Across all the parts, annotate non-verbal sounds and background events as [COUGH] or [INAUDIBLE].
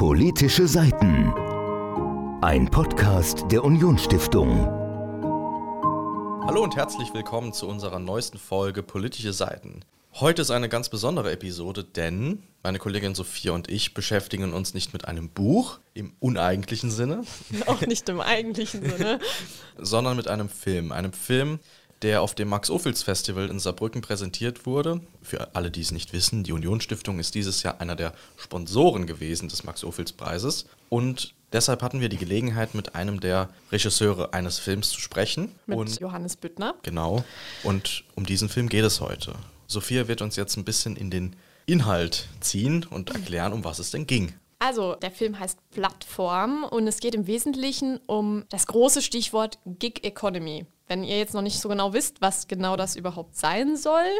Politische Seiten. Ein Podcast der Unionsstiftung. Hallo und herzlich willkommen zu unserer neuesten Folge Politische Seiten. Heute ist eine ganz besondere Episode, denn meine Kollegin Sophia und ich beschäftigen uns nicht mit einem Buch im uneigentlichen Sinne. Auch nicht im eigentlichen Sinne. [LAUGHS] sondern mit einem Film. Einem Film, der auf dem Max-Ophüls-Festival in Saarbrücken präsentiert wurde. Für alle, die es nicht wissen, die Union-Stiftung ist dieses Jahr einer der Sponsoren gewesen des Max-Ophüls-Preises. Und deshalb hatten wir die Gelegenheit, mit einem der Regisseure eines Films zu sprechen. Mit und Johannes Büttner. Genau. Und um diesen Film geht es heute. Sophia wird uns jetzt ein bisschen in den Inhalt ziehen und erklären, um was es denn ging. Also, der Film heißt Plattform und es geht im Wesentlichen um das große Stichwort Gig Economy. Wenn ihr jetzt noch nicht so genau wisst, was genau das überhaupt sein soll,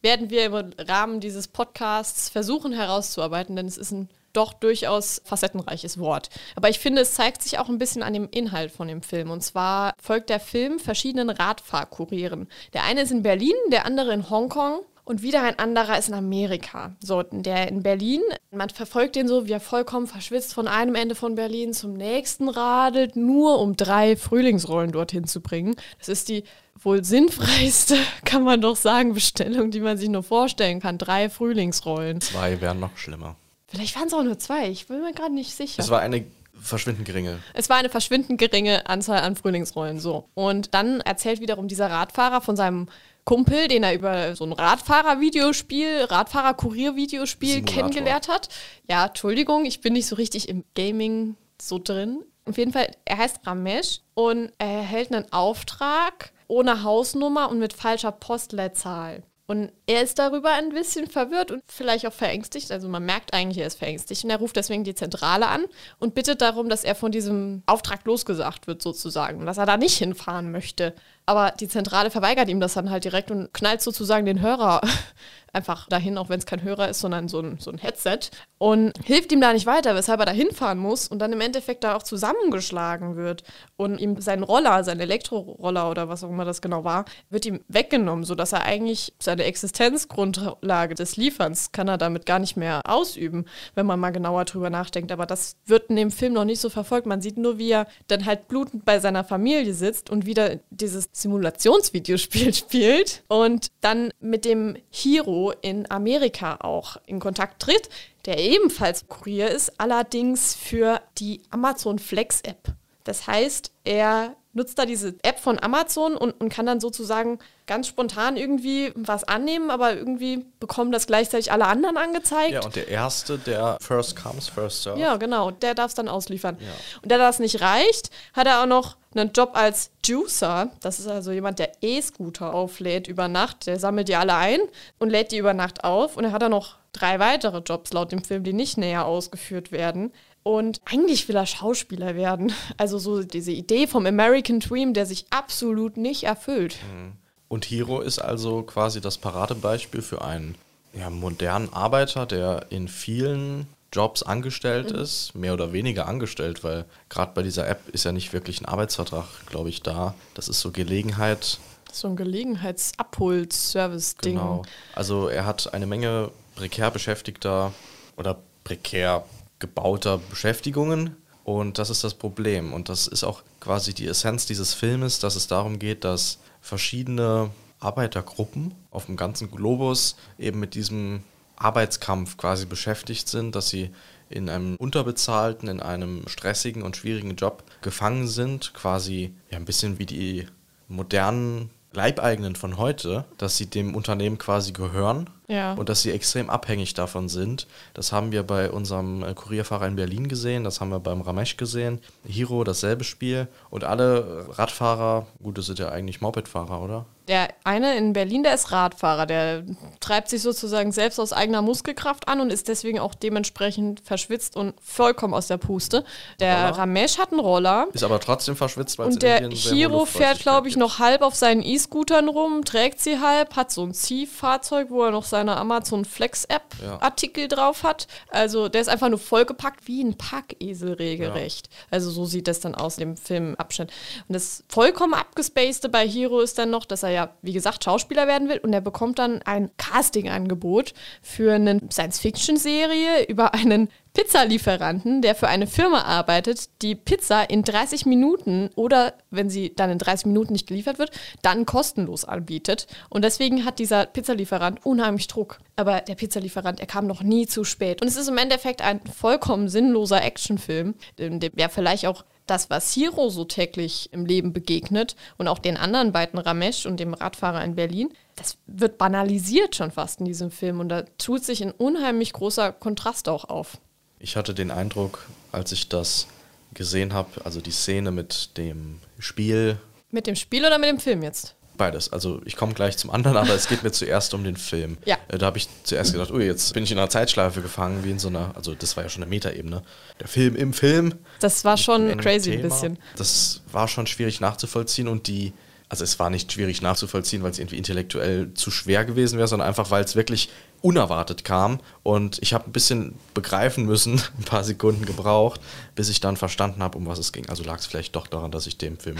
werden wir im Rahmen dieses Podcasts versuchen herauszuarbeiten, denn es ist ein doch durchaus facettenreiches Wort. Aber ich finde, es zeigt sich auch ein bisschen an dem Inhalt von dem Film. Und zwar folgt der Film verschiedenen Radfahrkurieren. Der eine ist in Berlin, der andere in Hongkong und wieder ein anderer ist in Amerika. So, der in Berlin, man verfolgt den so, wie er vollkommen verschwitzt von einem Ende von Berlin zum nächsten radelt, nur um drei Frühlingsrollen dorthin zu bringen. Das ist die wohl sinnfreiste, [LAUGHS] kann man doch sagen, Bestellung, die man sich nur vorstellen kann. Drei Frühlingsrollen. Zwei wären noch schlimmer. Vielleicht waren es auch nur zwei, ich bin mir gerade nicht sicher. Es war eine verschwindend geringe. Es war eine verschwindend geringe Anzahl an Frühlingsrollen, so. Und dann erzählt wiederum dieser Radfahrer von seinem Kumpel, den er über so ein Radfahrer-Videospiel, Radfahrer-Kurier-Videospiel kennengelernt hat. Ja, Entschuldigung, ich bin nicht so richtig im Gaming so drin. Auf jeden Fall, er heißt Ramesh und er erhält einen Auftrag ohne Hausnummer und mit falscher Postleitzahl. Und er ist darüber ein bisschen verwirrt und vielleicht auch verängstigt. Also man merkt eigentlich, er ist verängstigt. Und er ruft deswegen die Zentrale an und bittet darum, dass er von diesem Auftrag losgesagt wird, sozusagen. Dass er da nicht hinfahren möchte. Aber die Zentrale verweigert ihm das dann halt direkt und knallt sozusagen den Hörer [LAUGHS] einfach dahin, auch wenn es kein Hörer ist, sondern so ein, so ein Headset. Und hilft ihm da nicht weiter, weshalb er da hinfahren muss und dann im Endeffekt da auch zusammengeschlagen wird. Und ihm sein Roller, sein Elektroroller oder was auch immer das genau war, wird ihm weggenommen, sodass er eigentlich seine Existenzgrundlage des Lieferns kann er damit gar nicht mehr ausüben, wenn man mal genauer drüber nachdenkt. Aber das wird in dem Film noch nicht so verfolgt. Man sieht nur, wie er dann halt blutend bei seiner Familie sitzt und wieder dieses Simulationsvideospiel [LAUGHS] spielt und dann mit dem Hero in Amerika auch in Kontakt tritt, der ebenfalls Kurier ist, allerdings für die Amazon Flex App. Das heißt, er nutzt da diese App von Amazon und, und kann dann sozusagen ganz spontan irgendwie was annehmen, aber irgendwie bekommen das gleichzeitig alle anderen angezeigt. Ja, und der Erste, der First Comes, First Serve. Ja, genau, der darf es dann ausliefern. Ja. Und da das nicht reicht, hat er auch noch einen Job als Juicer. Das ist also jemand, der E-Scooter auflädt über Nacht. Der sammelt die alle ein und lädt die über Nacht auf. Und er hat dann noch drei weitere Jobs laut dem Film, die nicht näher ausgeführt werden. Und eigentlich will er Schauspieler werden. Also so diese Idee vom American Dream, der sich absolut nicht erfüllt. Mhm. Und Hiro ist also quasi das Paradebeispiel für einen ja, modernen Arbeiter, der in vielen Jobs angestellt mhm. ist, mehr oder weniger angestellt, weil gerade bei dieser App ist ja nicht wirklich ein Arbeitsvertrag, glaube ich, da. Das ist so Gelegenheit. So ein Gelegenheitsabhol-Service-Ding. Genau. Also er hat eine Menge prekär Beschäftigter oder prekär gebauter Beschäftigungen. Und das ist das Problem. Und das ist auch quasi die Essenz dieses Filmes, dass es darum geht, dass verschiedene Arbeitergruppen auf dem ganzen Globus eben mit diesem Arbeitskampf quasi beschäftigt sind, dass sie in einem unterbezahlten, in einem stressigen und schwierigen Job gefangen sind, quasi ja ein bisschen wie die modernen Leibeigenen von heute, dass sie dem Unternehmen quasi gehören ja. und dass sie extrem abhängig davon sind. Das haben wir bei unserem äh, Kurierfahrer in Berlin gesehen, das haben wir beim Ramesh gesehen. Hiro dasselbe Spiel und alle Radfahrer, gut, das sind ja eigentlich Mopedfahrer, oder? Der eine in Berlin, der ist Radfahrer, der treibt sich sozusagen selbst aus eigener Muskelkraft an und ist deswegen auch dementsprechend verschwitzt und vollkommen aus der Puste. Der Roller. Ramesh hat einen Roller. Ist aber trotzdem verschwitzt, weil Und der Hiro fährt, glaube ich, noch halb auf seinen E-Scootern rum, trägt sie halb, hat so ein Ziehfahrzeug, wo er noch seine Amazon Flex App ja. Artikel drauf hat. Also der ist einfach nur vollgepackt wie ein Packesel regelrecht. Ja. Also so sieht das dann aus in dem Filmabschnitt. Und das vollkommen abgespacede bei Hiro ist dann noch, dass er ja ja, wie gesagt, Schauspieler werden will und er bekommt dann ein Casting-Angebot für eine Science-Fiction-Serie über einen Pizzalieferanten, der für eine Firma arbeitet, die Pizza in 30 Minuten oder wenn sie dann in 30 Minuten nicht geliefert wird, dann kostenlos anbietet. Und deswegen hat dieser Pizzalieferant unheimlich Druck. Aber der Pizzalieferant, er kam noch nie zu spät. Und es ist im Endeffekt ein vollkommen sinnloser Actionfilm, der vielleicht auch das, was Hiro so täglich im Leben begegnet und auch den anderen beiden Ramesh und dem Radfahrer in Berlin, das wird banalisiert schon fast in diesem Film und da tut sich ein unheimlich großer Kontrast auch auf. Ich hatte den Eindruck, als ich das gesehen habe, also die Szene mit dem Spiel. Mit dem Spiel oder mit dem Film jetzt? Beides. Also ich komme gleich zum anderen, aber es geht mir [LAUGHS] zuerst um den Film. Ja. Äh, da habe ich zuerst gedacht, oh, jetzt bin ich in einer Zeitschleife gefangen, wie in so einer, also das war ja schon eine Metaebene. Der Film im Film. Das war schon crazy Thema. ein bisschen. Das war schon schwierig nachzuvollziehen und die, also es war nicht schwierig nachzuvollziehen, weil es irgendwie intellektuell zu schwer gewesen wäre, sondern einfach, weil es wirklich unerwartet kam. Und ich habe ein bisschen begreifen müssen, [LAUGHS] ein paar Sekunden gebraucht, bis ich dann verstanden habe, um was es ging. Also lag es vielleicht doch daran, dass ich dem Film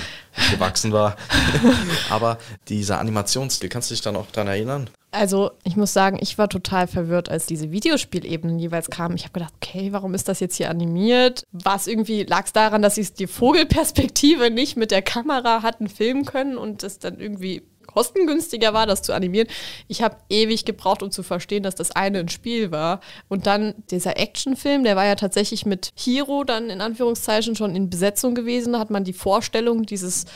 gewachsen war. [LAUGHS] [LAUGHS] Aber dieser Animationsstil, kannst du dich dann auch daran erinnern? Also ich muss sagen, ich war total verwirrt, als diese Videospielebenen jeweils kamen. Ich habe gedacht, okay, warum ist das jetzt hier animiert? Was irgendwie lag es daran, dass sie die Vogelperspektive nicht mit der Kamera hatten filmen können und es dann irgendwie kostengünstiger war, das zu animieren. Ich habe ewig gebraucht, um zu verstehen, dass das eine ein Spiel war. Und dann dieser Actionfilm, der war ja tatsächlich mit Hiro dann in Anführungszeichen schon in Besetzung gewesen. Da hat man die Vorstellung dieses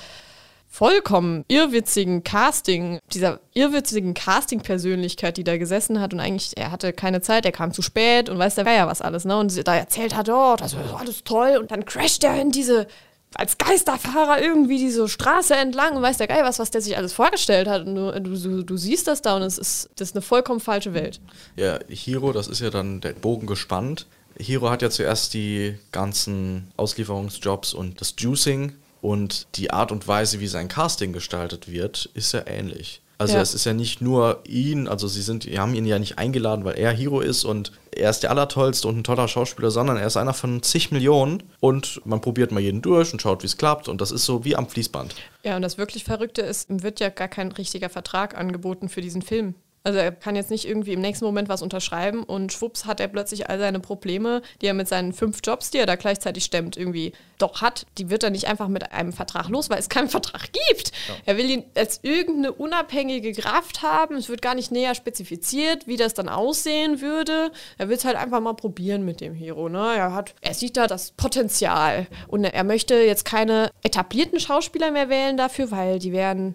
vollkommen irrwitzigen Casting, dieser irrwitzigen Casting-Persönlichkeit, die da gesessen hat und eigentlich, er hatte keine Zeit, er kam zu spät und weiß der ja was alles, ne? Und da erzählt hat, oh, das ist alles toll und dann crasht er in diese als Geisterfahrer irgendwie diese Straße entlang und weiß der Geil was, was der sich alles vorgestellt hat. Und du, du, du siehst das da und es ist, das ist eine vollkommen falsche Welt. Ja, Hiro, das ist ja dann der Bogen gespannt. Hiro hat ja zuerst die ganzen Auslieferungsjobs und das Juicing und die Art und Weise, wie sein Casting gestaltet wird, ist ja ähnlich. Also ja. es ist ja nicht nur ihn, also sie sind, die haben ihn ja nicht eingeladen, weil er Hero ist und er ist der Allertollste und ein toller Schauspieler, sondern er ist einer von zig Millionen und man probiert mal jeden durch und schaut, wie es klappt und das ist so wie am Fließband. Ja, und das wirklich Verrückte ist, ihm wird ja gar kein richtiger Vertrag angeboten für diesen Film. Also er kann jetzt nicht irgendwie im nächsten Moment was unterschreiben und schwupps hat er plötzlich all seine Probleme, die er mit seinen fünf Jobs, die er da gleichzeitig stemmt, irgendwie doch hat. Die wird er nicht einfach mit einem Vertrag los, weil es keinen [LAUGHS] Vertrag gibt. Ja. Er will ihn als irgendeine unabhängige Kraft haben. Es wird gar nicht näher spezifiziert, wie das dann aussehen würde. Er will es halt einfach mal probieren mit dem Hero. Ne? Er, hat, er sieht da das Potenzial und er möchte jetzt keine etablierten Schauspieler mehr wählen dafür, weil die werden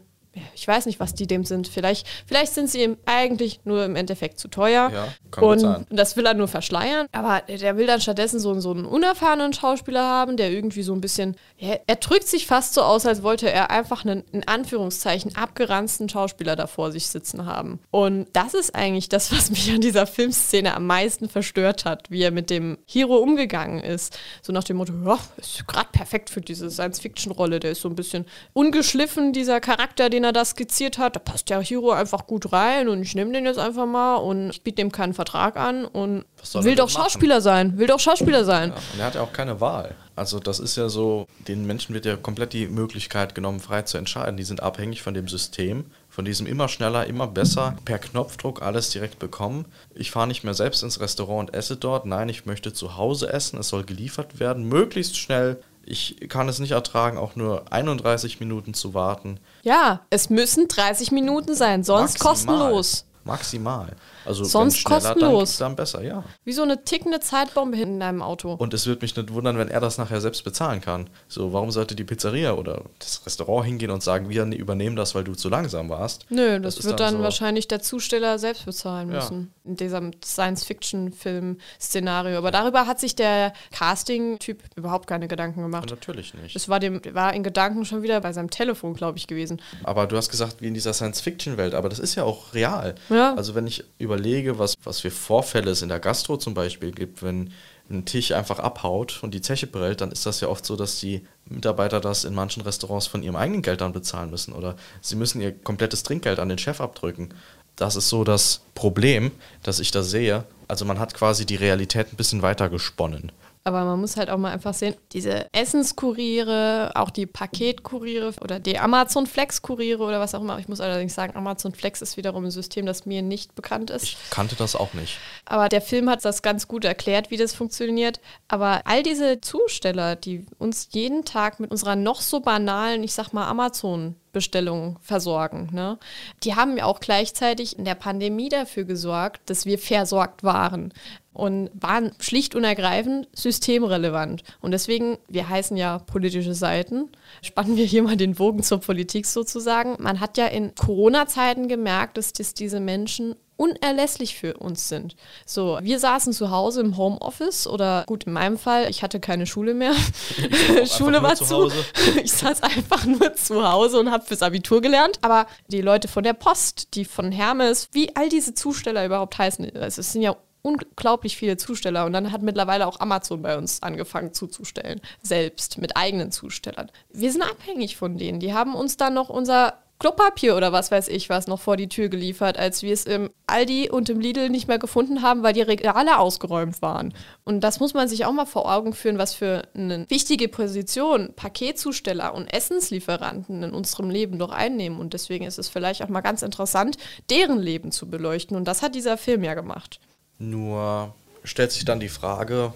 ich weiß nicht, was die dem sind. Vielleicht, vielleicht sind sie ihm eigentlich nur im Endeffekt zu teuer. Ja, kann und, sein. und das will er nur verschleiern. Aber der will dann stattdessen so, so einen unerfahrenen Schauspieler haben, der irgendwie so ein bisschen. Er, er drückt sich fast so aus, als wollte er einfach einen, in Anführungszeichen, abgeranzten Schauspieler da vor sich sitzen haben. Und das ist eigentlich das, was mich an dieser Filmszene am meisten verstört hat, wie er mit dem Hero umgegangen ist. So nach dem Motto, ja, ist gerade perfekt für diese Science-Fiction-Rolle. Der ist so ein bisschen ungeschliffen, dieser Charakter, den er er da skizziert hat, da passt der Hero einfach gut rein und ich nehme den jetzt einfach mal und ich biete dem keinen Vertrag an und will doch Schauspieler sein, will doch Schauspieler sein. Ja, und er hat ja auch keine Wahl. Also das ist ja so, den Menschen wird ja komplett die Möglichkeit genommen, frei zu entscheiden. Die sind abhängig von dem System, von diesem immer schneller, immer besser, per Knopfdruck alles direkt bekommen. Ich fahre nicht mehr selbst ins Restaurant und esse dort. Nein, ich möchte zu Hause essen. Es soll geliefert werden, möglichst schnell. Ich kann es nicht ertragen, auch nur 31 Minuten zu warten. Ja, es müssen 30 Minuten sein, sonst Maximal. kostenlos. Maximal. Also Sonst kostenlos. Dann, dann besser, ja. Wie so eine tickende Zeitbombe hinten in deinem Auto. Und es würde mich nicht wundern, wenn er das nachher selbst bezahlen kann. So, warum sollte die Pizzeria oder das Restaurant hingehen und sagen, wir übernehmen das, weil du zu langsam warst? Nö, das, das wird dann, dann so wahrscheinlich der Zusteller selbst bezahlen müssen. Ja. In diesem Science-Fiction-Film-Szenario. Aber darüber hat sich der Casting-Typ überhaupt keine Gedanken gemacht. Ja, natürlich nicht. Es war, dem, war in Gedanken schon wieder bei seinem Telefon, glaube ich, gewesen. Aber du hast gesagt, wie in dieser Science-Fiction-Welt. Aber das ist ja auch real. Ja. Also wenn ich überlege, was, was für Vorfälle es in der Gastro zum Beispiel gibt, wenn ein Tisch einfach abhaut und die Zeche prellt, dann ist das ja oft so, dass die Mitarbeiter das in manchen Restaurants von ihrem eigenen Geld dann bezahlen müssen oder sie müssen ihr komplettes Trinkgeld an den Chef abdrücken. Das ist so das Problem, das ich da sehe. Also man hat quasi die Realität ein bisschen weiter gesponnen. Aber man muss halt auch mal einfach sehen, diese Essenskuriere, auch die Paketkuriere oder die Amazon Flex Kuriere oder was auch immer. Ich muss allerdings sagen, Amazon Flex ist wiederum ein System, das mir nicht bekannt ist. Ich kannte das auch nicht. Aber der Film hat das ganz gut erklärt, wie das funktioniert. Aber all diese Zusteller, die uns jeden Tag mit unserer noch so banalen, ich sag mal, Amazon Bestellungen versorgen. Ne? Die haben ja auch gleichzeitig in der Pandemie dafür gesorgt, dass wir versorgt waren und waren schlicht und ergreifend systemrelevant. Und deswegen, wir heißen ja politische Seiten, spannen wir hier mal den Bogen zur Politik sozusagen. Man hat ja in Corona-Zeiten gemerkt, dass das diese Menschen unerlässlich für uns sind. So, wir saßen zu Hause im Homeoffice oder gut, in meinem Fall, ich hatte keine Schule mehr. [LAUGHS] Schule war zu. [LAUGHS] ich saß einfach nur zu Hause und habe fürs Abitur gelernt. Aber die Leute von der Post, die von Hermes, wie all diese Zusteller überhaupt heißen, es sind ja unglaublich viele Zusteller und dann hat mittlerweile auch Amazon bei uns angefangen zuzustellen, selbst mit eigenen Zustellern. Wir sind abhängig von denen. Die haben uns dann noch unser Klopapier oder was weiß ich was noch vor die Tür geliefert, als wir es im Aldi und im Lidl nicht mehr gefunden haben, weil die Regale ausgeräumt waren. Und das muss man sich auch mal vor Augen führen, was für eine wichtige Position Paketzusteller und Essenslieferanten in unserem Leben doch einnehmen. Und deswegen ist es vielleicht auch mal ganz interessant, deren Leben zu beleuchten. Und das hat dieser Film ja gemacht. Nur stellt sich dann die Frage,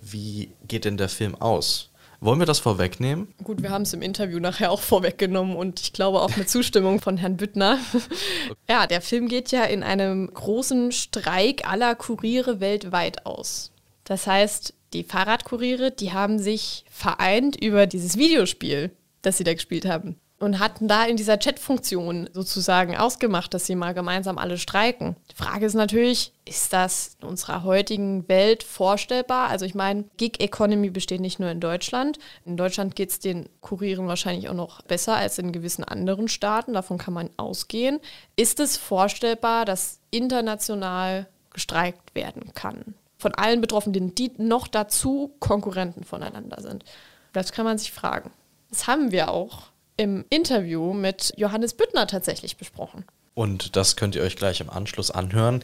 wie geht denn der Film aus? Wollen wir das vorwegnehmen? Gut, wir haben es im Interview nachher auch vorweggenommen und ich glaube auch mit Zustimmung von Herrn Büttner. [LAUGHS] ja, der Film geht ja in einem großen Streik aller Kuriere weltweit aus. Das heißt, die Fahrradkuriere, die haben sich vereint über dieses Videospiel, das sie da gespielt haben und hatten da in dieser Chat-Funktion sozusagen ausgemacht, dass sie mal gemeinsam alle streiken. Die Frage ist natürlich, ist das in unserer heutigen Welt vorstellbar? Also ich meine, Gig Economy besteht nicht nur in Deutschland. In Deutschland geht es den Kurieren wahrscheinlich auch noch besser als in gewissen anderen Staaten. Davon kann man ausgehen. Ist es vorstellbar, dass international gestreikt werden kann? Von allen Betroffenen, die noch dazu Konkurrenten voneinander sind. Das kann man sich fragen. Das haben wir auch im Interview mit Johannes Büttner tatsächlich besprochen. Und das könnt ihr euch gleich im Anschluss anhören.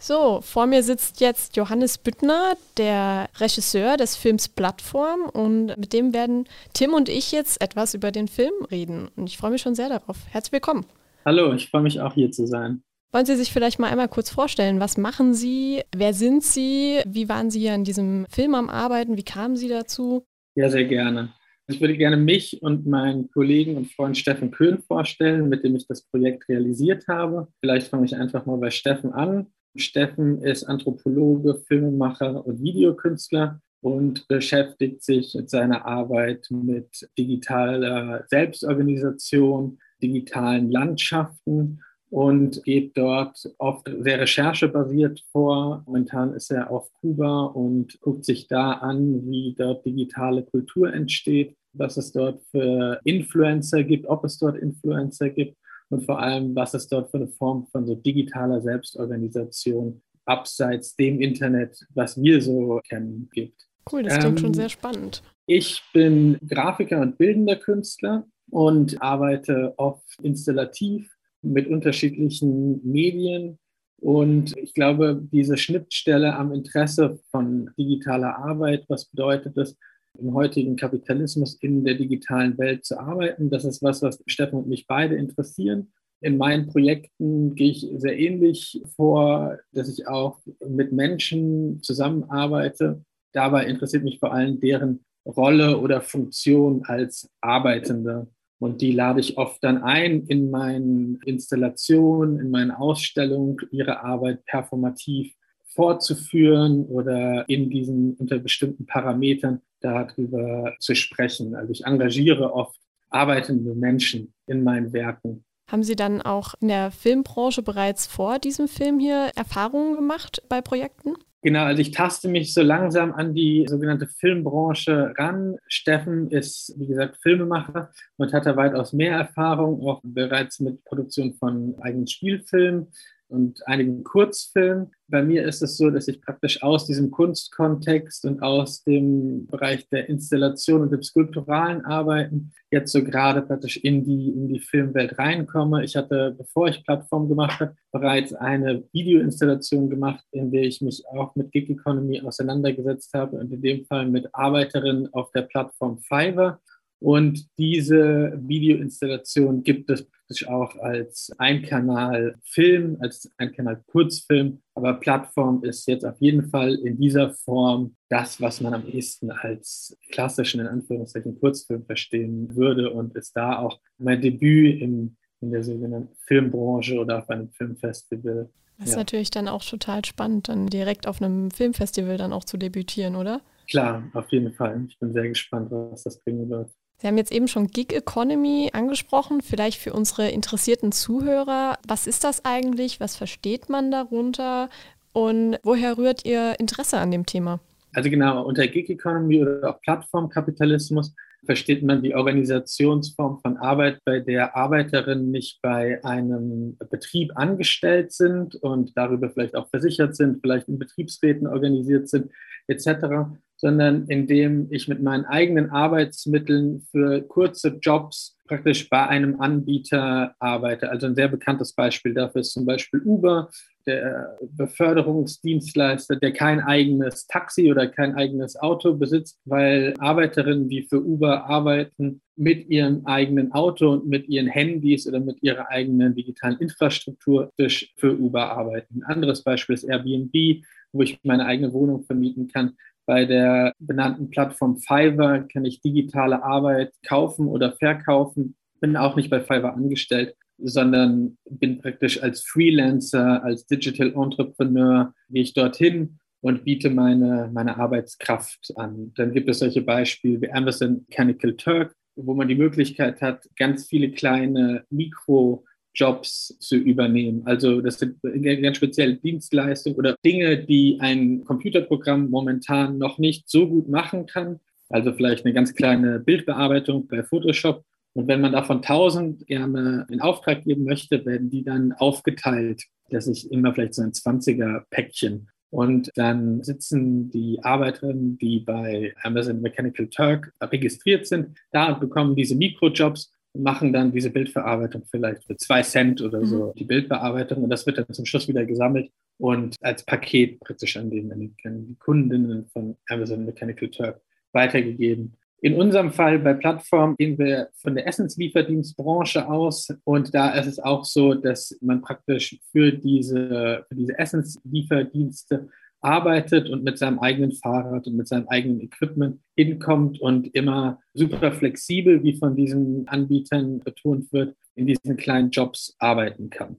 So, vor mir sitzt jetzt Johannes Büttner, der Regisseur des Films Plattform. Und mit dem werden Tim und ich jetzt etwas über den Film reden. Und ich freue mich schon sehr darauf. Herzlich willkommen. Hallo, ich freue mich auch hier zu sein. Wollen Sie sich vielleicht mal einmal kurz vorstellen? Was machen Sie? Wer sind Sie? Wie waren Sie hier an diesem Film am Arbeiten? Wie kamen Sie dazu? Ja, sehr gerne. Ich würde gerne mich und meinen Kollegen und Freund Steffen Köhn vorstellen, mit dem ich das Projekt realisiert habe. Vielleicht fange ich einfach mal bei Steffen an. Steffen ist Anthropologe, Filmemacher und Videokünstler und beschäftigt sich mit seiner Arbeit mit digitaler Selbstorganisation, digitalen Landschaften und geht dort oft sehr recherchebasiert vor. Momentan ist er auf Kuba und guckt sich da an, wie dort digitale Kultur entsteht, was es dort für Influencer gibt, ob es dort Influencer gibt und vor allem, was es dort für eine Form von so digitaler Selbstorganisation abseits dem Internet, was wir so kennen, gibt. Cool, das klingt ähm, schon sehr spannend. Ich bin Grafiker und bildender Künstler und arbeite oft installativ mit unterschiedlichen Medien. Und ich glaube, diese Schnittstelle am Interesse von digitaler Arbeit, was bedeutet das, im heutigen Kapitalismus in der digitalen Welt zu arbeiten, das ist was, was Steffen und mich beide interessieren. In meinen Projekten gehe ich sehr ähnlich vor, dass ich auch mit Menschen zusammenarbeite. Dabei interessiert mich vor allem deren Rolle oder Funktion als Arbeitende. Und die lade ich oft dann ein in meinen Installationen, in meinen Ausstellungen, ihre Arbeit performativ fortzuführen oder in diesen unter bestimmten Parametern darüber zu sprechen. Also ich engagiere oft arbeitende Menschen in meinen Werken. Haben Sie dann auch in der Filmbranche bereits vor diesem Film hier Erfahrungen gemacht bei Projekten? Genau, also ich taste mich so langsam an die sogenannte Filmbranche ran. Steffen ist, wie gesagt, Filmemacher und hat da weitaus mehr Erfahrung, auch bereits mit Produktion von eigenen Spielfilmen. Und einigen Kurzfilmen. Bei mir ist es so, dass ich praktisch aus diesem Kunstkontext und aus dem Bereich der Installation und dem skulpturalen Arbeiten jetzt so gerade praktisch in die, in die Filmwelt reinkomme. Ich hatte, bevor ich Plattform gemacht habe, bereits eine Videoinstallation gemacht, in der ich mich auch mit Gig Economy auseinandergesetzt habe und in dem Fall mit Arbeiterinnen auf der Plattform Fiverr. Und diese Videoinstallation gibt es praktisch auch als Einkanal-Film, als Einkanal-Kurzfilm. Aber Plattform ist jetzt auf jeden Fall in dieser Form das, was man am ehesten als klassischen, in Anführungszeichen, Kurzfilm verstehen würde und ist da auch mein Debüt in, in der sogenannten Filmbranche oder auf einem Filmfestival. Das ist ja. natürlich dann auch total spannend, dann direkt auf einem Filmfestival dann auch zu debütieren, oder? Klar, auf jeden Fall. Ich bin sehr gespannt, was das bringen wird. Sie haben jetzt eben schon Gig Economy angesprochen, vielleicht für unsere interessierten Zuhörer. Was ist das eigentlich? Was versteht man darunter? Und woher rührt Ihr Interesse an dem Thema? Also genau, unter Gig Economy oder auch Plattformkapitalismus versteht man die Organisationsform von Arbeit, bei der Arbeiterinnen nicht bei einem Betrieb angestellt sind und darüber vielleicht auch versichert sind, vielleicht in Betriebsräten organisiert sind, etc., sondern indem ich mit meinen eigenen Arbeitsmitteln für kurze Jobs praktisch bei einem Anbieter arbeite. Also ein sehr bekanntes Beispiel dafür ist zum Beispiel Uber, der Beförderungsdienstleister, der kein eigenes Taxi oder kein eigenes Auto besitzt, weil Arbeiterinnen, die für Uber arbeiten, mit ihrem eigenen Auto und mit ihren Handys oder mit ihrer eigenen digitalen Infrastruktur für Uber arbeiten. Ein anderes Beispiel ist Airbnb, wo ich meine eigene Wohnung vermieten kann. Bei der benannten Plattform Fiverr kann ich digitale Arbeit kaufen oder verkaufen. Bin auch nicht bei Fiverr angestellt, sondern bin praktisch als Freelancer, als Digital Entrepreneur, gehe ich dorthin und biete meine, meine Arbeitskraft an. Dann gibt es solche Beispiele wie Amazon Mechanical Turk, wo man die Möglichkeit hat, ganz viele kleine Mikro- Jobs zu übernehmen. Also das sind ganz spezielle Dienstleistungen oder Dinge, die ein Computerprogramm momentan noch nicht so gut machen kann. Also vielleicht eine ganz kleine Bildbearbeitung bei Photoshop. Und wenn man davon 1000 gerne in Auftrag geben möchte, werden die dann aufgeteilt, dass ich immer vielleicht so ein 20er Päckchen. Und dann sitzen die Arbeiterinnen, die bei Amazon Mechanical Turk registriert sind, da und bekommen diese Mikrojobs machen dann diese Bildverarbeitung vielleicht für zwei Cent oder so, mhm. die Bildbearbeitung. Und das wird dann zum Schluss wieder gesammelt und als Paket praktisch an, den, an die Kundinnen von Amazon Mechanical Turk weitergegeben. In unserem Fall bei Plattform gehen wir von der Essenslieferdienstbranche aus und da ist es auch so, dass man praktisch für diese, für diese Essenslieferdienste arbeitet und mit seinem eigenen Fahrrad und mit seinem eigenen Equipment hinkommt und immer super flexibel, wie von diesen Anbietern betont wird, in diesen kleinen Jobs arbeiten kann.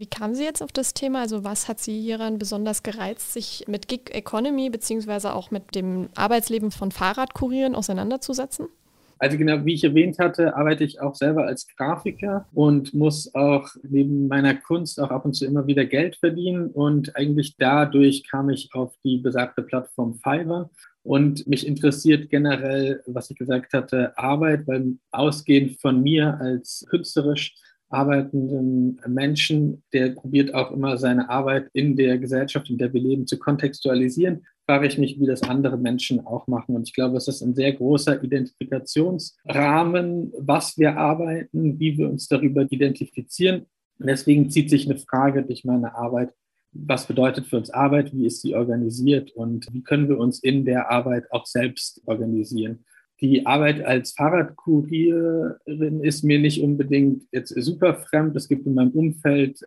Wie kamen Sie jetzt auf das Thema? Also was hat Sie hieran besonders gereizt, sich mit Gig Economy beziehungsweise auch mit dem Arbeitsleben von Fahrradkurieren auseinanderzusetzen? Also genau, wie ich erwähnt hatte, arbeite ich auch selber als Grafiker und muss auch neben meiner Kunst auch ab und zu immer wieder Geld verdienen. Und eigentlich dadurch kam ich auf die besagte Plattform Fiverr. Und mich interessiert generell, was ich gesagt hatte, Arbeit, weil ausgehend von mir als künstlerisch arbeitenden Menschen, der probiert auch immer seine Arbeit in der Gesellschaft, in der wir leben, zu kontextualisieren, frage ich mich, wie das andere Menschen auch machen. Und ich glaube, es ist ein sehr großer Identifikationsrahmen, was wir arbeiten, wie wir uns darüber identifizieren. Und deswegen zieht sich eine Frage durch meine Arbeit. Was bedeutet für uns Arbeit? Wie ist sie organisiert? Und wie können wir uns in der Arbeit auch selbst organisieren? Die Arbeit als Fahrradkurierin ist mir nicht unbedingt jetzt super fremd. Es gibt in meinem Umfeld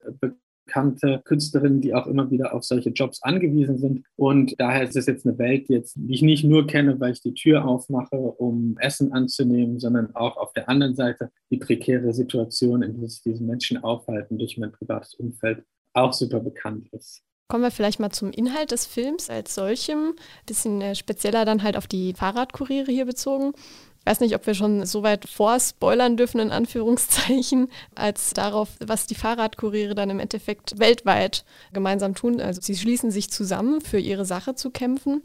bekannte Künstlerinnen, die auch immer wieder auf solche Jobs angewiesen sind. Und daher ist es jetzt eine Welt, jetzt, die ich nicht nur kenne, weil ich die Tür aufmache, um Essen anzunehmen, sondern auch auf der anderen Seite die prekäre Situation, in der sich diese Menschen aufhalten durch mein privates Umfeld, auch super bekannt ist. Kommen wir vielleicht mal zum Inhalt des Films als solchem. Bisschen äh, spezieller dann halt auf die Fahrradkuriere hier bezogen. Ich weiß nicht, ob wir schon so weit vorspoilern dürfen, in Anführungszeichen, [LAUGHS] als darauf, was die Fahrradkuriere dann im Endeffekt weltweit gemeinsam tun. Also sie schließen sich zusammen, für ihre Sache zu kämpfen.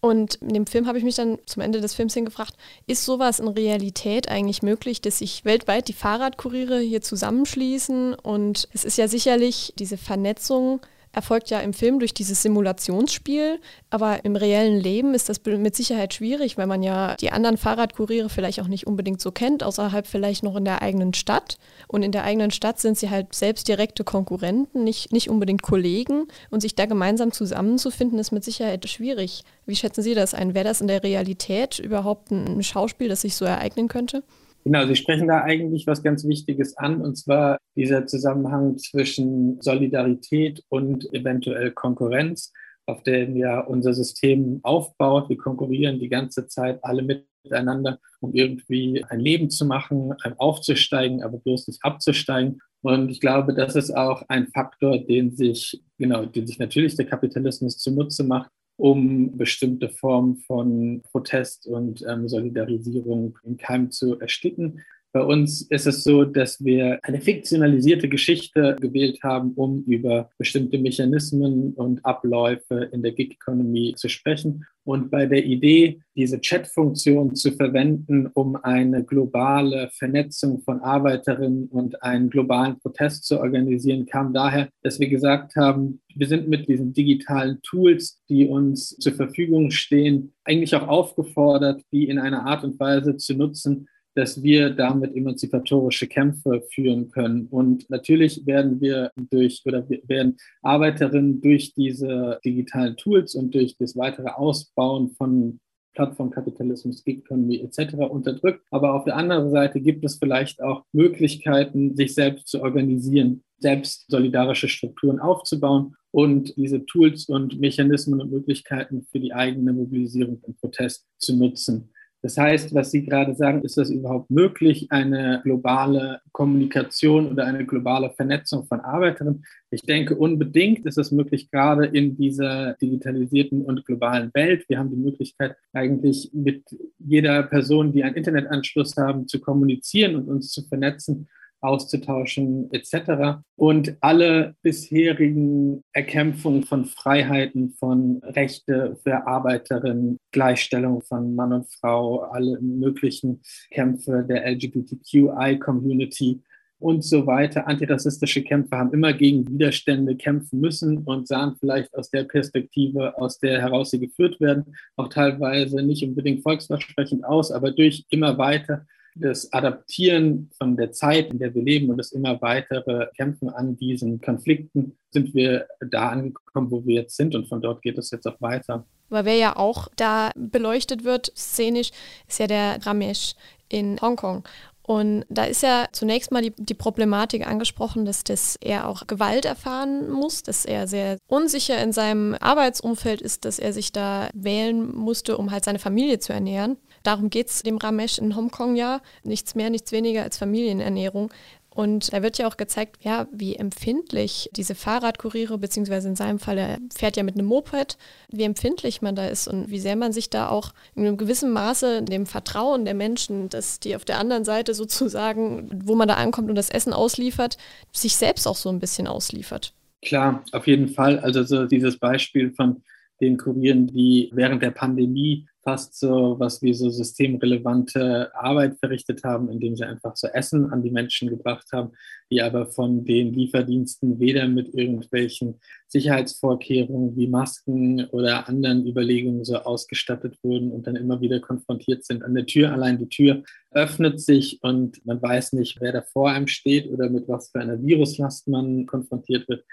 Und in dem Film habe ich mich dann zum Ende des Films hingefragt, ist sowas in Realität eigentlich möglich, dass sich weltweit die Fahrradkuriere hier zusammenschließen? Und es ist ja sicherlich diese Vernetzung erfolgt ja im Film durch dieses Simulationsspiel, aber im reellen Leben ist das mit Sicherheit schwierig, weil man ja die anderen Fahrradkuriere vielleicht auch nicht unbedingt so kennt, außerhalb vielleicht noch in der eigenen Stadt. Und in der eigenen Stadt sind sie halt selbst direkte Konkurrenten, nicht, nicht unbedingt Kollegen. Und sich da gemeinsam zusammenzufinden, ist mit Sicherheit schwierig. Wie schätzen Sie das ein? Wäre das in der Realität überhaupt ein Schauspiel, das sich so ereignen könnte? Genau, Sie sprechen da eigentlich was ganz Wichtiges an, und zwar dieser Zusammenhang zwischen Solidarität und eventuell Konkurrenz, auf dem ja unser System aufbaut. Wir konkurrieren die ganze Zeit alle miteinander, um irgendwie ein Leben zu machen, aufzusteigen, aber bloß nicht abzusteigen. Und ich glaube, das ist auch ein Faktor, den sich, genau, den sich natürlich der Kapitalismus zunutze macht, um bestimmte Formen von Protest und ähm, Solidarisierung im Keim zu ersticken. Bei uns ist es so, dass wir eine fiktionalisierte Geschichte gewählt haben, um über bestimmte Mechanismen und Abläufe in der Gig-Economy zu sprechen. Und bei der Idee, diese Chat-Funktion zu verwenden, um eine globale Vernetzung von Arbeiterinnen und einen globalen Protest zu organisieren, kam daher, dass wir gesagt haben, wir sind mit diesen digitalen Tools, die uns zur Verfügung stehen, eigentlich auch aufgefordert, die in einer Art und Weise zu nutzen, dass wir damit emanzipatorische Kämpfe führen können. Und natürlich werden wir durch oder werden Arbeiterinnen durch diese digitalen Tools und durch das weitere Ausbauen von Plattformkapitalismus, Economy etc. unterdrückt. Aber auf der anderen Seite gibt es vielleicht auch Möglichkeiten, sich selbst zu organisieren, selbst solidarische Strukturen aufzubauen und diese Tools und Mechanismen und Möglichkeiten für die eigene Mobilisierung und Protest zu nutzen. Das heißt, was Sie gerade sagen, ist das überhaupt möglich, eine globale Kommunikation oder eine globale Vernetzung von Arbeiterinnen? Ich denke, unbedingt ist es möglich, gerade in dieser digitalisierten und globalen Welt. Wir haben die Möglichkeit, eigentlich mit jeder Person, die einen Internetanschluss haben, zu kommunizieren und uns zu vernetzen auszutauschen etc. Und alle bisherigen Erkämpfungen von Freiheiten, von Rechte für Arbeiterinnen, Gleichstellung von Mann und Frau, alle möglichen Kämpfe der LGBTQI-Community und so weiter. Antirassistische Kämpfe haben immer gegen Widerstände kämpfen müssen und sahen vielleicht aus der Perspektive, aus der heraus sie geführt werden, auch teilweise nicht unbedingt volksversprechend aus, aber durch immer weiter das Adaptieren von der Zeit, in der wir leben und das immer weitere Kämpfen an diesen Konflikten sind wir da angekommen, wo wir jetzt sind und von dort geht es jetzt auch weiter. Aber wer ja auch da beleuchtet wird, szenisch, ist ja der Ramesh in Hongkong. Und da ist ja zunächst mal die, die, Problematik angesprochen, dass, dass er auch Gewalt erfahren muss, dass er sehr unsicher in seinem Arbeitsumfeld ist, dass er sich da wählen musste, um halt seine Familie zu ernähren. Darum geht es dem Ramesh in Hongkong ja. Nichts mehr, nichts weniger als Familienernährung. Und da wird ja auch gezeigt, ja, wie empfindlich diese Fahrradkuriere, beziehungsweise in seinem Fall, er fährt ja mit einem Moped, wie empfindlich man da ist und wie sehr man sich da auch in einem gewissen Maße dem Vertrauen der Menschen, dass die auf der anderen Seite sozusagen, wo man da ankommt und das Essen ausliefert, sich selbst auch so ein bisschen ausliefert. Klar, auf jeden Fall. Also so dieses Beispiel von den Kurieren, die während der Pandemie fast so was wie so systemrelevante Arbeit verrichtet haben, indem sie einfach so Essen an die Menschen gebracht haben, die aber von den Lieferdiensten weder mit irgendwelchen Sicherheitsvorkehrungen wie Masken oder anderen Überlegungen so ausgestattet wurden und dann immer wieder konfrontiert sind an der Tür. Allein die Tür öffnet sich und man weiß nicht, wer da vor einem steht oder mit was für einer Viruslast man konfrontiert wird.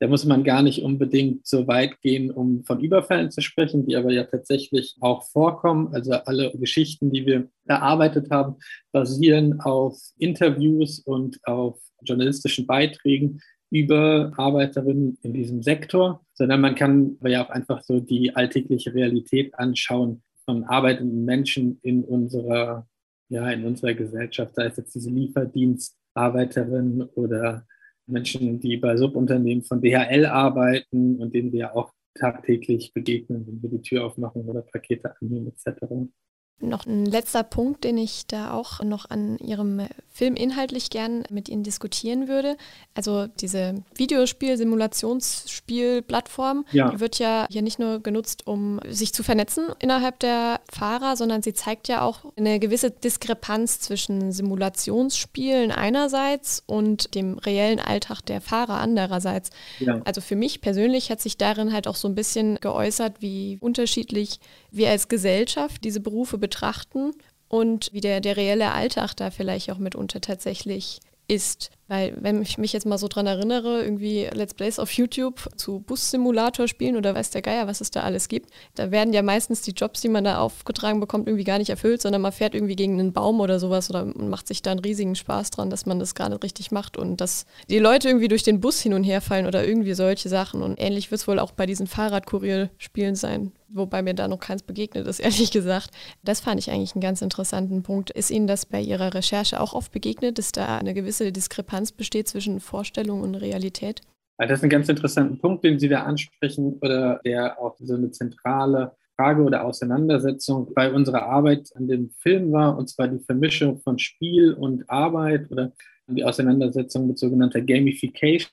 Da muss man gar nicht unbedingt so weit gehen, um von Überfällen zu sprechen, die aber ja tatsächlich auch vorkommen. Also alle Geschichten, die wir erarbeitet haben, basieren auf Interviews und auf journalistischen Beiträgen über Arbeiterinnen in diesem Sektor, sondern man kann ja auch einfach so die alltägliche Realität anschauen von arbeitenden Menschen in unserer, ja, in unserer Gesellschaft, sei es jetzt diese Lieferdienstarbeiterin oder Menschen, die bei Subunternehmen von DHL arbeiten und denen wir auch tagtäglich begegnen, wenn wir die Tür aufmachen oder Pakete annehmen etc. Noch ein letzter Punkt, den ich da auch noch an Ihrem Film inhaltlich gern mit Ihnen diskutieren würde. Also diese Videospiel-Simulationsspiel-Plattform ja. wird ja hier nicht nur genutzt, um sich zu vernetzen innerhalb der Fahrer, sondern sie zeigt ja auch eine gewisse Diskrepanz zwischen Simulationsspielen einerseits und dem reellen Alltag der Fahrer andererseits. Ja. Also für mich persönlich hat sich darin halt auch so ein bisschen geäußert, wie unterschiedlich wir als Gesellschaft diese Berufe betrachten und wie der, der reelle Alltag da vielleicht auch mitunter tatsächlich ist. Weil, wenn ich mich jetzt mal so dran erinnere, irgendwie Let's Plays auf YouTube zu Bus-Simulator spielen oder weiß der Geier, was es da alles gibt, da werden ja meistens die Jobs, die man da aufgetragen bekommt, irgendwie gar nicht erfüllt, sondern man fährt irgendwie gegen einen Baum oder sowas oder macht sich da einen riesigen Spaß dran, dass man das nicht richtig macht und dass die Leute irgendwie durch den Bus hin und her fallen oder irgendwie solche Sachen. Und ähnlich wird es wohl auch bei diesen Fahrradkurier-Spielen sein, wobei mir da noch keins begegnet ist, [LAUGHS] ehrlich gesagt. Das fand ich eigentlich einen ganz interessanten Punkt. Ist Ihnen das bei Ihrer Recherche auch oft begegnet, dass da eine gewisse Diskrepanz besteht zwischen Vorstellung und Realität? Das ist ein ganz interessanter Punkt, den Sie da ansprechen oder der auch so eine zentrale Frage oder Auseinandersetzung bei unserer Arbeit an dem Film war, und zwar die Vermischung von Spiel und Arbeit oder die Auseinandersetzung mit sogenannter Gamification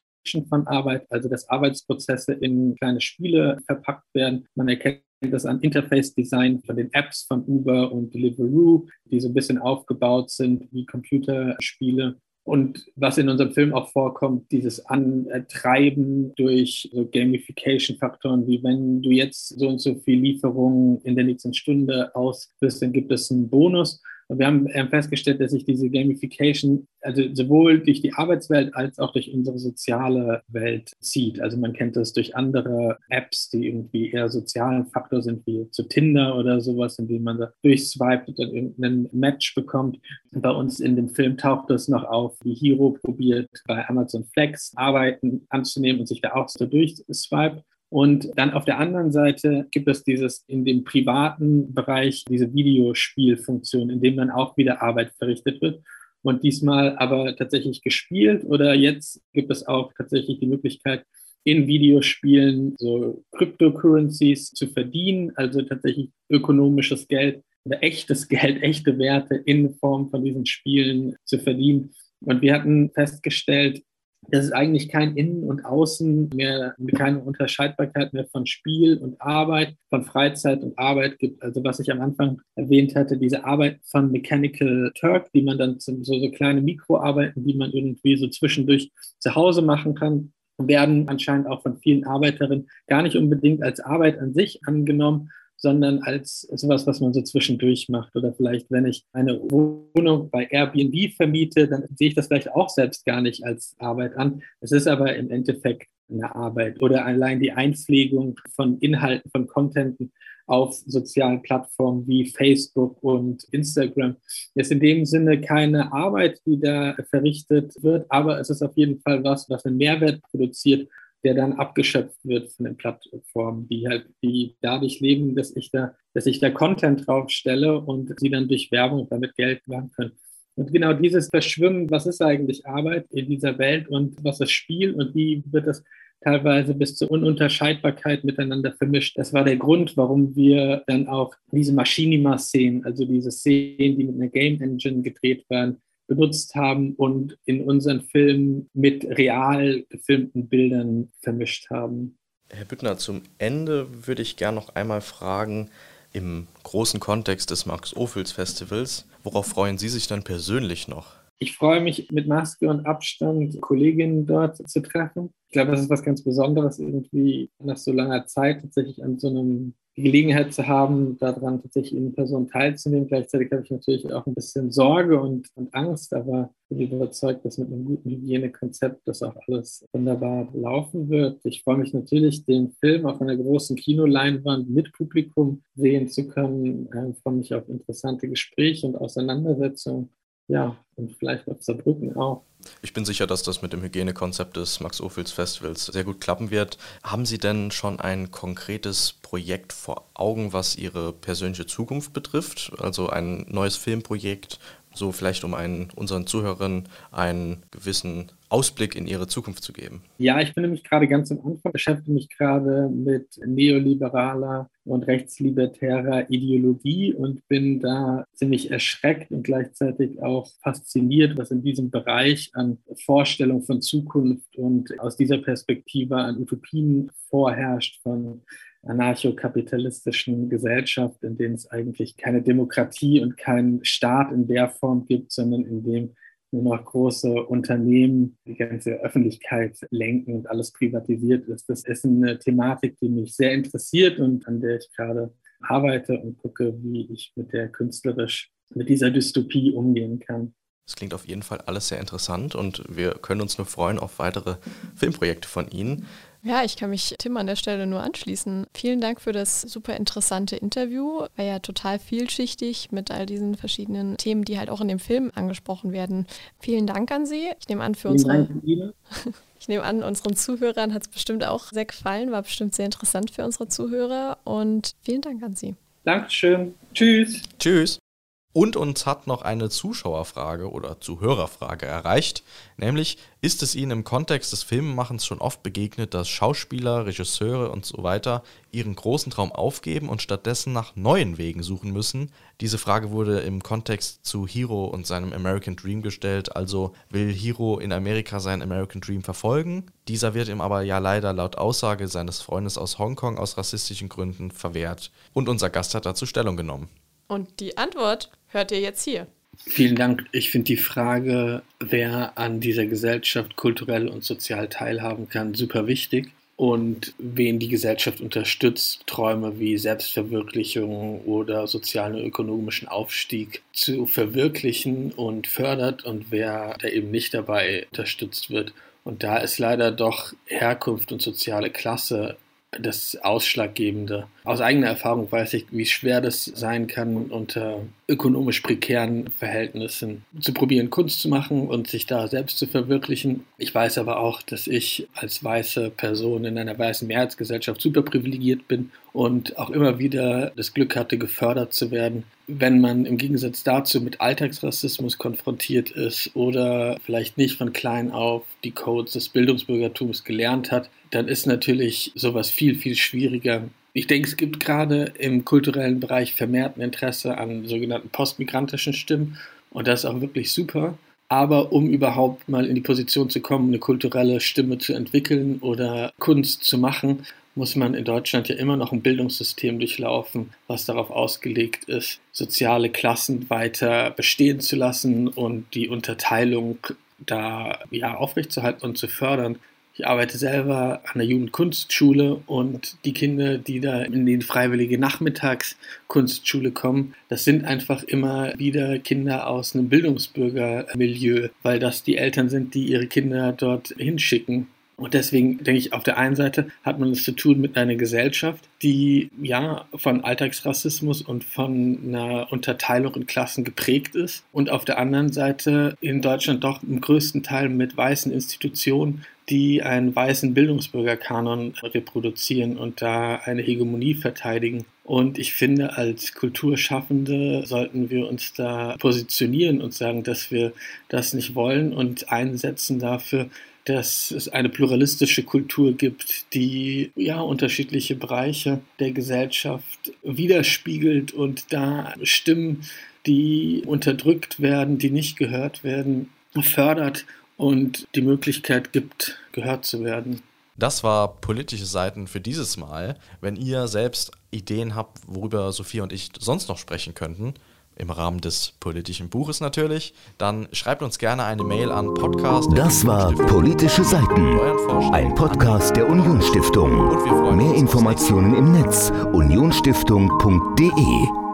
von Arbeit, also dass Arbeitsprozesse in kleine Spiele verpackt werden. Man erkennt das an Interface-Design von den Apps von Uber und Deliveroo, die so ein bisschen aufgebaut sind wie Computerspiele. Und was in unserem Film auch vorkommt, dieses Antreiben durch so Gamification-Faktoren, wie wenn du jetzt so und so viel Lieferungen in der nächsten Stunde ausbist, dann gibt es einen Bonus. Und wir haben festgestellt, dass sich diese Gamification also sowohl durch die Arbeitswelt als auch durch unsere soziale Welt zieht. Also man kennt das durch andere Apps, die irgendwie eher sozialen Faktor sind, wie zu Tinder oder sowas, in dem man da durchswipet und irgendeinen Match bekommt. Bei uns in dem Film taucht das noch auf, wie Hero probiert bei Amazon Flex Arbeiten anzunehmen und sich da auch so durchswipe. Und dann auf der anderen Seite gibt es dieses in dem privaten Bereich diese Videospielfunktion, in dem dann auch wieder Arbeit verrichtet wird. Und diesmal aber tatsächlich gespielt oder jetzt gibt es auch tatsächlich die Möglichkeit, in Videospielen so Cryptocurrencies zu verdienen, also tatsächlich ökonomisches Geld oder echtes [LAUGHS] Geld, echte Werte in Form von diesen Spielen zu verdienen. Und wir hatten festgestellt, dass es eigentlich kein Innen und Außen mehr, keine Unterscheidbarkeit mehr von Spiel und Arbeit, von Freizeit und Arbeit gibt. Also was ich am Anfang erwähnt hatte, diese Arbeit von Mechanical Turk, die man dann so, so kleine Mikroarbeiten, die man irgendwie so zwischendurch zu Hause machen kann, werden anscheinend auch von vielen Arbeiterinnen gar nicht unbedingt als Arbeit an sich angenommen, sondern als sowas, was man so zwischendurch macht. Oder vielleicht, wenn ich eine Wohnung bei Airbnb vermiete, dann sehe ich das vielleicht auch selbst gar nicht als Arbeit an. Es ist aber im Endeffekt eine Arbeit. Oder allein die Einpflegung von Inhalten, von Contenten auf sozialen Plattformen wie Facebook und Instagram ist in dem Sinne keine Arbeit, die da verrichtet wird, aber es ist auf jeden Fall was, was einen Mehrwert produziert der dann abgeschöpft wird von den Plattformen, die halt, die dadurch leben, dass ich da, dass ich da Content draufstelle und sie dann durch Werbung damit Geld machen können. Und genau dieses Verschwimmen, was ist eigentlich Arbeit in dieser Welt und was ist Spiel und wie wird das teilweise bis zur Ununterscheidbarkeit miteinander vermischt. Das war der Grund, warum wir dann auch diese Machinima-Szenen, also diese Szenen, die mit einer Game Engine gedreht werden, benutzt haben und in unseren Film mit real gefilmten Bildern vermischt haben. Herr Büttner, zum Ende würde ich gerne noch einmal fragen, im großen Kontext des Max-Ophüls Festivals, worauf freuen Sie sich dann persönlich noch? Ich freue mich mit Maske und Abstand Kolleginnen dort zu treffen. Ich glaube, das ist was ganz Besonderes, irgendwie nach so langer Zeit tatsächlich an so einem Gelegenheit zu haben, daran tatsächlich in Person teilzunehmen. Gleichzeitig habe ich natürlich auch ein bisschen Sorge und, und Angst, aber bin überzeugt, dass mit einem guten Hygienekonzept das auch alles wunderbar laufen wird. Ich freue mich natürlich, den Film auf einer großen Kinoleinwand mit Publikum sehen zu können. Ich freue mich auf interessante Gespräche und Auseinandersetzungen. Ja, und vielleicht auf Saarbrücken auch. Ich bin sicher, dass das mit dem Hygienekonzept des Max-Ophüls Festivals sehr gut klappen wird. Haben Sie denn schon ein konkretes Projekt vor Augen, was Ihre persönliche Zukunft betrifft? Also ein neues Filmprojekt, So vielleicht um einen, unseren Zuhörern einen gewissen Ausblick in ihre Zukunft zu geben. Ja, ich bin nämlich gerade ganz am Anfang, beschäftige mich gerade mit neoliberaler und rechtslibertärer Ideologie und bin da ziemlich erschreckt und gleichzeitig auch fasziniert, was in diesem Bereich an Vorstellung von Zukunft und aus dieser Perspektive an Utopien vorherrscht von anarchokapitalistischen Gesellschaft, in denen es eigentlich keine Demokratie und keinen Staat in der Form gibt, sondern in dem nur noch große Unternehmen die ganze Öffentlichkeit lenken und alles privatisiert ist. Das ist eine Thematik, die mich sehr interessiert und an der ich gerade arbeite und gucke, wie ich mit der künstlerisch, mit dieser Dystopie umgehen kann. Es klingt auf jeden Fall alles sehr interessant und wir können uns nur freuen auf weitere Filmprojekte von Ihnen. Ja, ich kann mich Tim an der Stelle nur anschließen. Vielen Dank für das super interessante Interview. War ja total vielschichtig mit all diesen verschiedenen Themen, die halt auch in dem Film angesprochen werden. Vielen Dank an Sie. Ich nehme an, für unsere. [LAUGHS] Ich nehme an, unseren Zuhörern hat es bestimmt auch sehr gefallen, war bestimmt sehr interessant für unsere Zuhörer und vielen Dank an Sie. Dankeschön. Tschüss. Tschüss. Und uns hat noch eine Zuschauerfrage oder Zuhörerfrage erreicht, nämlich ist es Ihnen im Kontext des Filmemachens schon oft begegnet, dass Schauspieler, Regisseure und so weiter ihren großen Traum aufgeben und stattdessen nach neuen Wegen suchen müssen? Diese Frage wurde im Kontext zu Hero und seinem American Dream gestellt, also will Hero in Amerika seinen American Dream verfolgen? Dieser wird ihm aber ja leider laut Aussage seines Freundes aus Hongkong aus rassistischen Gründen verwehrt. Und unser Gast hat dazu Stellung genommen. Und die Antwort hört ihr jetzt hier. Vielen Dank. Ich finde die Frage, wer an dieser Gesellschaft kulturell und sozial teilhaben kann, super wichtig. Und wen die Gesellschaft unterstützt, Träume wie Selbstverwirklichung oder sozialen und ökonomischen Aufstieg zu verwirklichen und fördert und wer da eben nicht dabei unterstützt wird. Und da ist leider doch Herkunft und soziale Klasse das Ausschlaggebende. Aus eigener Erfahrung weiß ich, wie schwer das sein kann, unter ökonomisch prekären Verhältnissen zu probieren, Kunst zu machen und sich da selbst zu verwirklichen. Ich weiß aber auch, dass ich als weiße Person in einer weißen Mehrheitsgesellschaft super privilegiert bin und auch immer wieder das Glück hatte, gefördert zu werden. Wenn man im Gegensatz dazu mit Alltagsrassismus konfrontiert ist oder vielleicht nicht von klein auf die Codes des Bildungsbürgertums gelernt hat, dann ist natürlich sowas viel, viel schwieriger. Ich denke, es gibt gerade im kulturellen Bereich vermehrten Interesse an sogenannten postmigrantischen Stimmen und das ist auch wirklich super. Aber um überhaupt mal in die Position zu kommen, eine kulturelle Stimme zu entwickeln oder Kunst zu machen, muss man in Deutschland ja immer noch ein Bildungssystem durchlaufen, was darauf ausgelegt ist, soziale Klassen weiter bestehen zu lassen und die Unterteilung da ja aufrechtzuerhalten und zu fördern. Ich arbeite selber an der Jugendkunstschule und die Kinder, die da in die freiwillige Nachmittagskunstschule kommen, das sind einfach immer wieder Kinder aus einem Bildungsbürgermilieu, weil das die Eltern sind, die ihre Kinder dort hinschicken. Und deswegen denke ich, auf der einen Seite hat man es zu tun mit einer Gesellschaft, die ja von Alltagsrassismus und von einer Unterteilung in Klassen geprägt ist. Und auf der anderen Seite in Deutschland doch im größten Teil mit weißen Institutionen, die einen weißen Bildungsbürgerkanon reproduzieren und da eine Hegemonie verteidigen. Und ich finde, als Kulturschaffende sollten wir uns da positionieren und sagen, dass wir das nicht wollen und einsetzen dafür, dass es eine pluralistische Kultur gibt, die ja unterschiedliche Bereiche der Gesellschaft widerspiegelt und da Stimmen, die unterdrückt werden, die nicht gehört werden, fördert und die Möglichkeit gibt, gehört zu werden. Das war politische Seiten für dieses Mal. Wenn ihr selbst Ideen habt, worüber Sophia und ich sonst noch sprechen könnten, im Rahmen des politischen Buches natürlich, dann schreibt uns gerne eine Mail an Podcast. Das war Politische Seiten, ein Podcast der Unionsstiftung. Mehr Informationen im Netz unionsstiftung.de